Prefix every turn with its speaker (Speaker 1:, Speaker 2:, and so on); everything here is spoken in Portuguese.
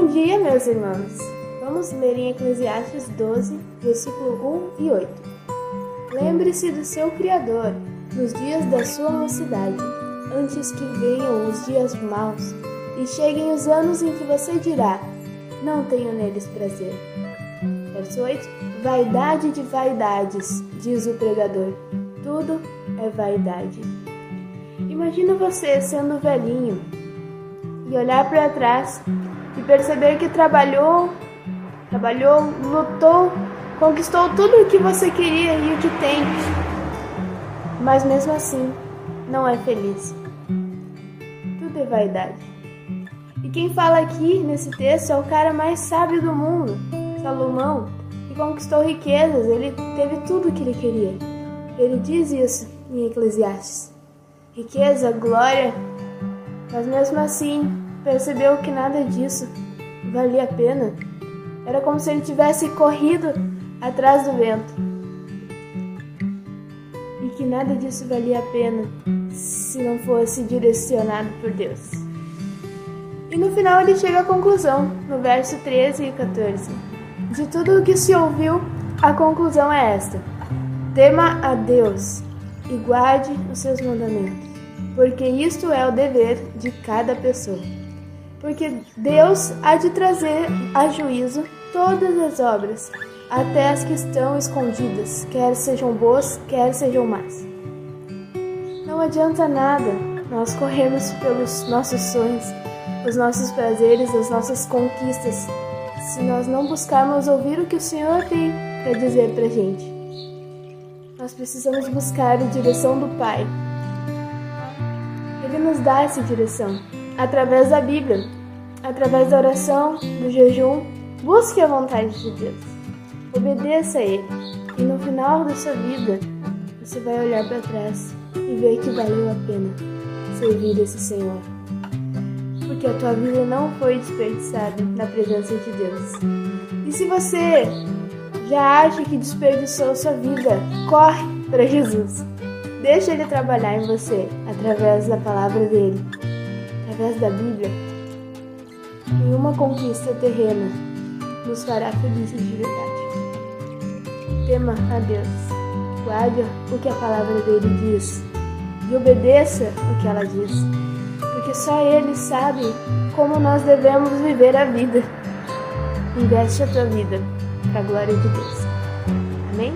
Speaker 1: Bom dia, meus irmãos. Vamos ler em Eclesiastes 12, versículo 1 e 8. Lembre-se do seu Criador nos dias da sua mocidade, antes que venham os dias maus e cheguem os anos em que você dirá: Não tenho neles prazer. Verso 8: Vaidade de vaidades, diz o pregador. Tudo é vaidade. Imagina você sendo velhinho e olhar para trás e perceber que trabalhou, trabalhou, lutou, conquistou tudo o que você queria e o que tem, mas mesmo assim não é feliz. Tudo é vaidade. E quem fala aqui nesse texto é o cara mais sábio do mundo, Salomão, que conquistou riquezas, ele teve tudo o que ele queria. Ele diz isso em Eclesiastes. Riqueza, glória, mas mesmo assim percebeu que nada disso valia a pena. Era como se ele tivesse corrido atrás do vento. E que nada disso valia a pena se não fosse direcionado por Deus. E no final ele chega à conclusão, no verso 13 e 14. De tudo o que se ouviu, a conclusão é esta: tema a Deus e guarde os seus mandamentos, porque isto é o dever de cada pessoa porque Deus há de trazer a juízo todas as obras, até as que estão escondidas, quer sejam boas, quer sejam más. Não adianta nada nós corrermos pelos nossos sonhos, os nossos prazeres, as nossas conquistas, se nós não buscarmos ouvir o que o Senhor tem para dizer para gente. Nós precisamos buscar a direção do Pai. Ele nos dá essa direção através da Bíblia, através da oração, do jejum. Busque a vontade de Deus. Obedeça a Ele. E no final da sua vida, você vai olhar para trás e ver que valeu a pena servir esse Senhor. Porque a tua vida não foi desperdiçada na presença de Deus. E se você já acha que desperdiçou sua vida, corre para Jesus. Deixa Ele trabalhar em você através da palavra dele através da Bíblia, nenhuma conquista terrena nos fará felizes de verdade. Tema a Deus, guarde o que a palavra dele diz e obedeça o que ela diz, porque só Ele sabe como nós devemos viver a vida. Investe a tua vida para a glória de Deus. Amém?